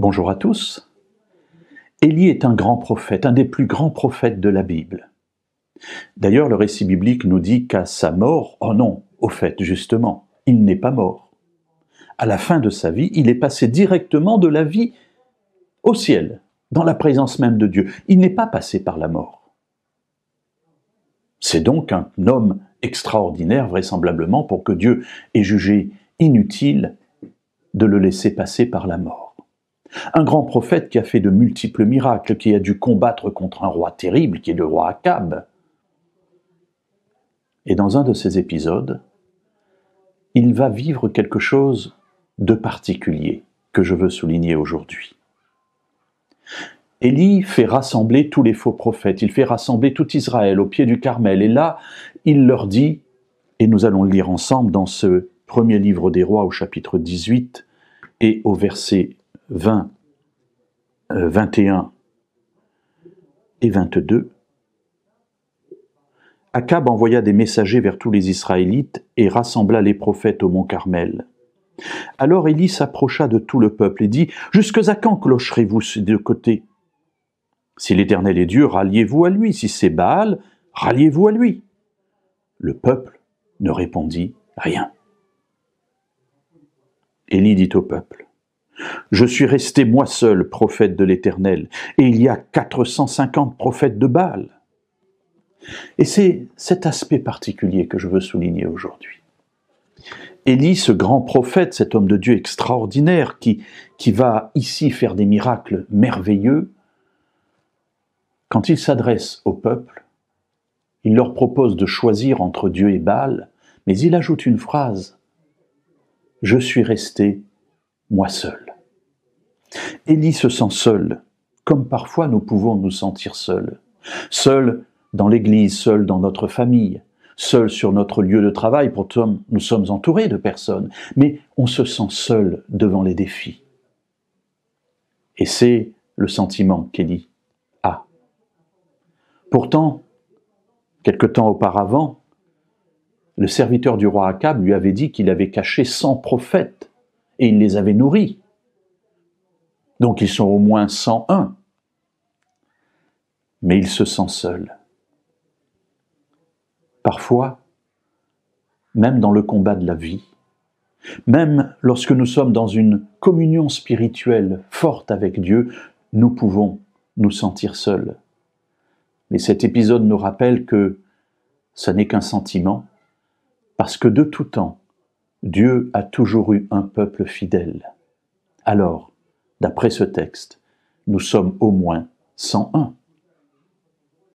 Bonjour à tous. Élie est un grand prophète, un des plus grands prophètes de la Bible. D'ailleurs, le récit biblique nous dit qu'à sa mort, oh non, au fait, justement, il n'est pas mort. À la fin de sa vie, il est passé directement de la vie au ciel, dans la présence même de Dieu. Il n'est pas passé par la mort. C'est donc un homme extraordinaire, vraisemblablement, pour que Dieu ait jugé inutile de le laisser passer par la mort. Un grand prophète qui a fait de multiples miracles, qui a dû combattre contre un roi terrible, qui est le roi Akab. Et dans un de ces épisodes, il va vivre quelque chose de particulier que je veux souligner aujourd'hui. Élie fait rassembler tous les faux prophètes, il fait rassembler tout Israël au pied du Carmel, et là, il leur dit, et nous allons le lire ensemble dans ce premier livre des rois au chapitre 18 et au verset 20, 21 euh, et 22, Akab envoya des messagers vers tous les Israélites et rassembla les prophètes au mont Carmel. Alors Élie s'approcha de tout le peuple et dit Jusque à quand clocherez-vous ces deux côtés? Si l'Éternel est Dieu, ralliez-vous à lui. Si c'est Baal, ralliez-vous à lui. Le peuple ne répondit rien. Élie dit au peuple je suis resté moi seul prophète de l'Éternel, et il y a 450 prophètes de Baal. Et c'est cet aspect particulier que je veux souligner aujourd'hui. Élie, ce grand prophète, cet homme de Dieu extraordinaire qui, qui va ici faire des miracles merveilleux, quand il s'adresse au peuple, il leur propose de choisir entre Dieu et Baal, mais il ajoute une phrase Je suis resté moi seul. Élie se sent seul, comme parfois nous pouvons nous sentir seuls. Seul dans l'Église, seul dans notre famille, seul sur notre lieu de travail, pourtant nous sommes entourés de personnes, mais on se sent seul devant les défis. Et c'est le sentiment qu'Élie a. Pourtant, quelque temps auparavant, le serviteur du roi Akab lui avait dit qu'il avait caché cent prophètes et il les avait nourris. Donc ils sont au moins 101. Mais il se sent seul. Parfois, même dans le combat de la vie, même lorsque nous sommes dans une communion spirituelle forte avec Dieu, nous pouvons nous sentir seuls. Mais cet épisode nous rappelle que ce n'est qu'un sentiment, parce que de tout temps, Dieu a toujours eu un peuple fidèle. Alors, D'après ce texte, nous sommes au moins 101.